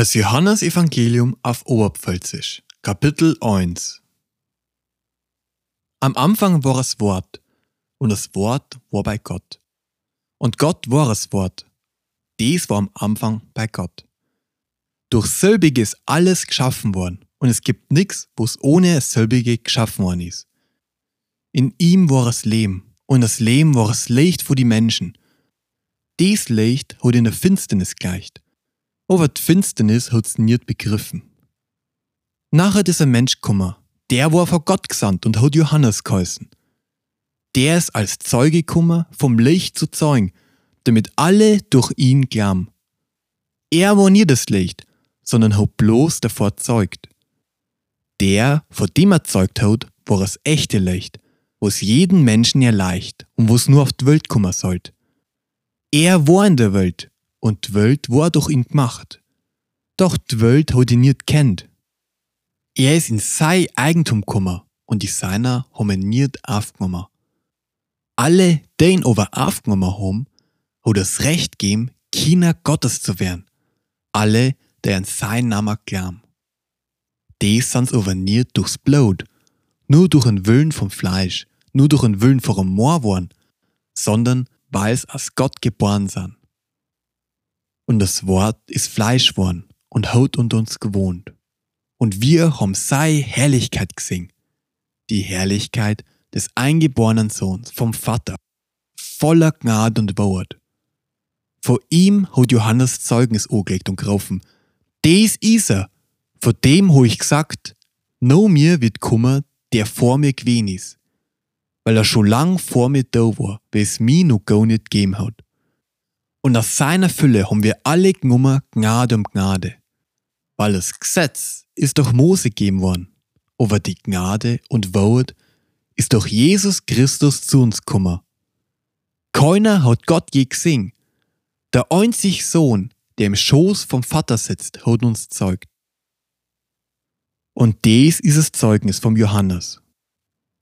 Das Johannesevangelium auf Oberpfälzisch, Kapitel 1 Am Anfang war das Wort, und das Wort war bei Gott. Und Gott war das Wort. Dies war am Anfang bei Gott. Durch selbige ist alles geschaffen worden, und es gibt nichts, was ohne das selbige geschaffen worden ist. In ihm war das Leben, und das Leben war das Licht für die Menschen. Dies Licht hat in der Finsternis gleicht aber die Finsternis hat's nicht begriffen. Nachher ist ein Mensch gekommen, der war vor Gott gesandt und hat Johannes geheißen. Der ist als Zeuge gekommen, vom Licht zu zeugen, damit alle durch ihn glauben. Er war nie das Licht, sondern hat bloß davor zeugt. Der, vor dem er zeugt hat, war das echte Licht, was jeden Menschen erleicht und was nur auf die Welt kommen sollte. Er war in der Welt, und die Welt war durch ihn gemacht. Doch die Welt hat ihn nicht kennt. Er ist in sein Eigentum gekommen und die Seiner haben ihn nicht aufgenommen. Alle, die ihn aber aufgenommen haben, hat das Recht gegeben, Kinder Gottes zu werden. Alle, die an seinen Namen glauben. Die sind aber nicht durchs Blut, nur durch den Willen vom Fleisch, nur durch den Willen vom Moor waren, sondern weil es aus Gott geboren sind. Und das Wort ist Fleisch worden und hat unter uns gewohnt. Und wir haben sei Herrlichkeit gesehen. Die Herrlichkeit des eingeborenen Sohns vom Vater, voller Gnade und Wahrheit. Vor ihm hat Johannes Zeugnis angelegt und gerufen, des ist er, vor dem ho ich gesagt, no mir wird kummer, der vor mir gewesen ist, weil er schon lang vor mir da war, wie es mir noch gar nicht gegeben hat. Und aus seiner Fülle haben wir alle genommen Gnade um Gnade. Weil das Gesetz ist durch Mose gegeben worden, aber die Gnade und Wahrheit ist durch Jesus Christus zu uns gekommen. Keiner hat Gott je gesehen. Der einzige Sohn, der im Schoß vom Vater sitzt, hat uns zeugt. Und dies ist das Zeugnis vom Johannes.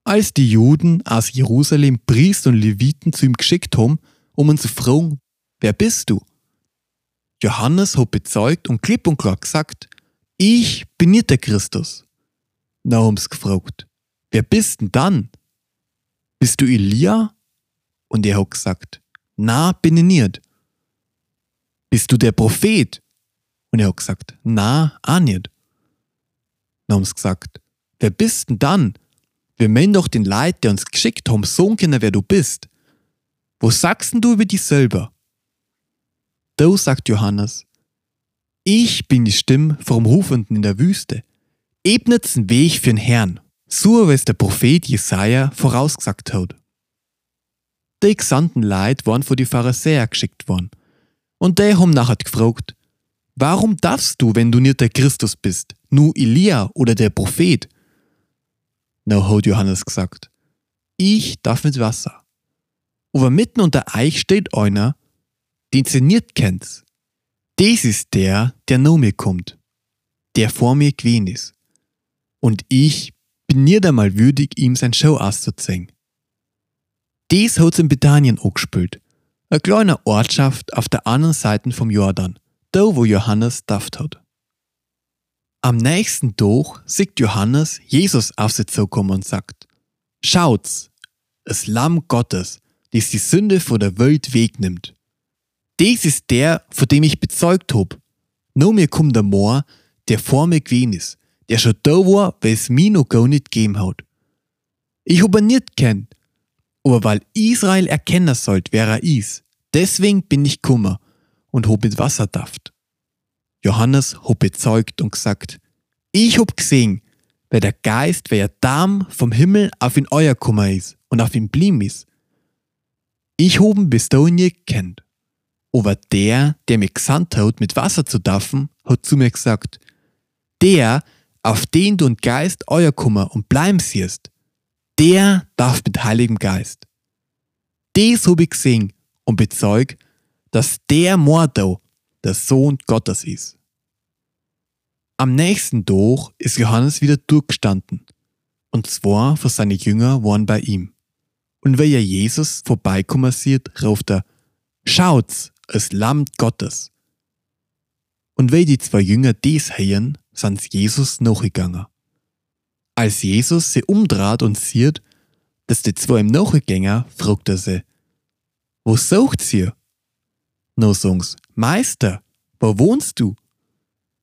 Als die Juden aus Jerusalem Priester und Leviten zu ihm geschickt haben, um ihn zu fragen, Wer bist du? Johannes hat bezeugt und klipp und klar gesagt, ich bin nicht der Christus. Na, haben's gefragt, wer bist denn dann? Bist du Elia? Und er hat gesagt, na, bin ich nicht. Bist du der Prophet? Und er hat gesagt, na, auch nicht. Dann haben sie gesagt, wer bist denn dann? Wir meinen doch den Leid, der uns geschickt haben, so können, wer du bist. Wo sagst denn du über dich selber? Da sagt Johannes, ich bin die Stimme vom Rufenden in der Wüste. Ebnet's den Weg für den Herrn, so wie es der Prophet Jesaja vorausgesagt hat. Die gesandten Leute waren vor die Pharisäer geschickt worden. Und die haben nachher gefragt, warum darfst du, wenn du nicht der Christus bist, nur Elia oder der Prophet? Na, hat Johannes gesagt, ich darf mit Wasser. Aber mitten unter euch steht einer, den sie nicht kennt. Das ist der, der nach mir kommt, der vor mir gewesen ist. Und ich bin nicht einmal würdig, ihm sein Show auszuzeigen. Dies hat in Bethanien angespielt, eine kleine Ortschaft auf der anderen Seite vom Jordan, da wo Johannes daft hat. Am nächsten Tag sieht Johannes Jesus auf sie zukommen und sagt, Schaut's, das Lamm Gottes, das die Sünde vor der Welt wegnimmt. Das ist der, von dem ich bezeugt hab. Nur mir kommt der Moor, der vor mir gewesen ist, der schon da war, weil es mir noch gar nicht gegeben hat. Ich hab ihn nicht kennt, aber weil Israel erkennen sollt, wer er ist, deswegen bin ich kummer und hab mit Wasser daft. Johannes hab bezeugt und gesagt, ich hab gesehen, wer der Geist, wer Darm vom Himmel auf in euer Kummer ist und auf ihn blieben ist. Ich hab ihn bis dahin nie gekannt. Aber der, der mich gesandt hat, mit Wasser zu daffen, hat zu mir gesagt, der, auf den du und Geist euer Kummer und bleiben siehst, der darf mit Heiligem Geist. Dies hab ich gesehen und bezeug, dass der Mordau der Sohn Gottes ist. Am nächsten Tag ist Johannes wieder durchgestanden, und zwar für seine Jünger waren bei ihm. Und weil er Jesus vorbeikommen sieht, ruft er, Schaut's, das Lamm Gottes. Und weil die zwei Jünger dies heien, sind Jesus nachgegangen. Als Jesus sie umdreht und sieht, dass die zwei im nachgängen, fragt er sie, wo sucht ihr? No songs, Meister, wo wohnst du?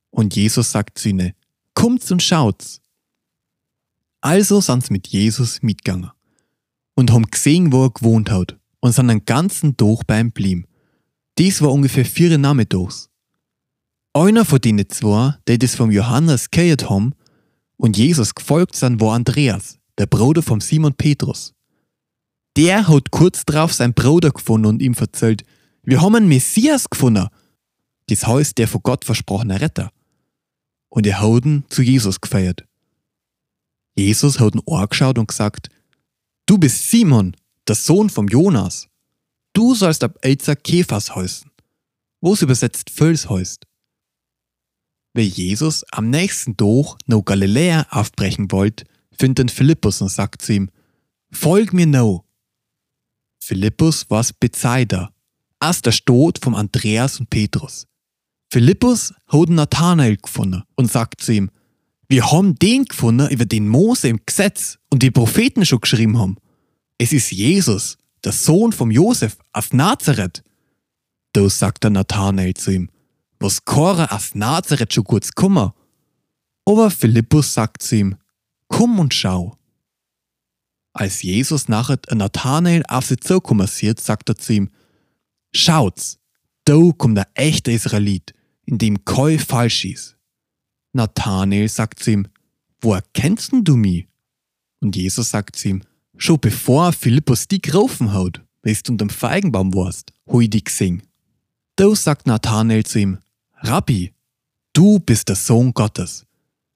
Und Jesus sagt zu ihnen, kommt's und schaut's. Also sind sie mit Jesus mitgegangen und haben gesehen, wo er gewohnt hat und sind den ganzen Tag bei ihm blieben. Dies war ungefähr vier Nachmittags. Einer von denen zwei, die das vom Johannes gehört haben und Jesus gefolgt sind, war Andreas, der Bruder vom Simon Petrus. Der hat kurz darauf seinen Bruder gefunden und ihm erzählt, wir haben einen Messias gefunden. Das heißt, der von Gott versprochene Retter. Und er hat ihn zu Jesus gefeiert. Jesus hat ihn angeschaut und gesagt, du bist Simon, der Sohn vom Jonas. Du sollst ab Elzer Käfers heißen, wo es übersetzt Völs heißt. Weil Jesus am nächsten Tag noch Galiläa aufbrechen wollte, findet Philippus und sagt zu ihm, Folg mir no. Philippus war's Bethsaida, aus der Stadt vom Andreas und Petrus. Philippus hat Nathanael gefunden und sagt zu ihm, wir haben den gefunden, über den Mose im Gesetz und die Propheten schon geschrieben haben. Es ist Jesus, der Sohn vom Josef aus Nazareth. Da sagt der Nathanael zu ihm, was Cora aus Nazareth schon kurz kummer. Aber Philippus sagt zu ihm, komm und schau. Als Jesus nachher Nathanael auf sie zukommen sieht, sagt er zu ihm, schaut's, da kommt der echte Israelit, in dem kein falsch ist. Nathanael sagt zu ihm, woher kennst du mich? Und Jesus sagt zu ihm, schon bevor Philippus dich gerufen hat, weil du unterm Feigenbaum warst, hab ich dich gesehen. Da sagt Nathanael zu ihm, Rabbi, du bist der Sohn Gottes.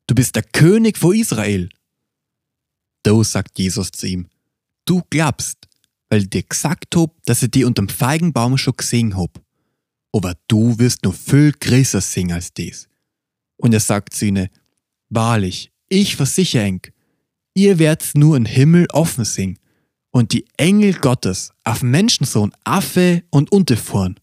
Du bist der König von Israel. Da sagt Jesus zu ihm, du glaubst, weil ich dir gesagt hab, dass ich dich unterm Feigenbaum schon gesehen hab. Aber du wirst noch viel größer singen als das. Und er sagt zu ihnen, wahrlich, ich versichere eng, ihr werdet nur im Himmel offen singen und die Engel Gottes auf Menschensohn Affe und Unterfahren.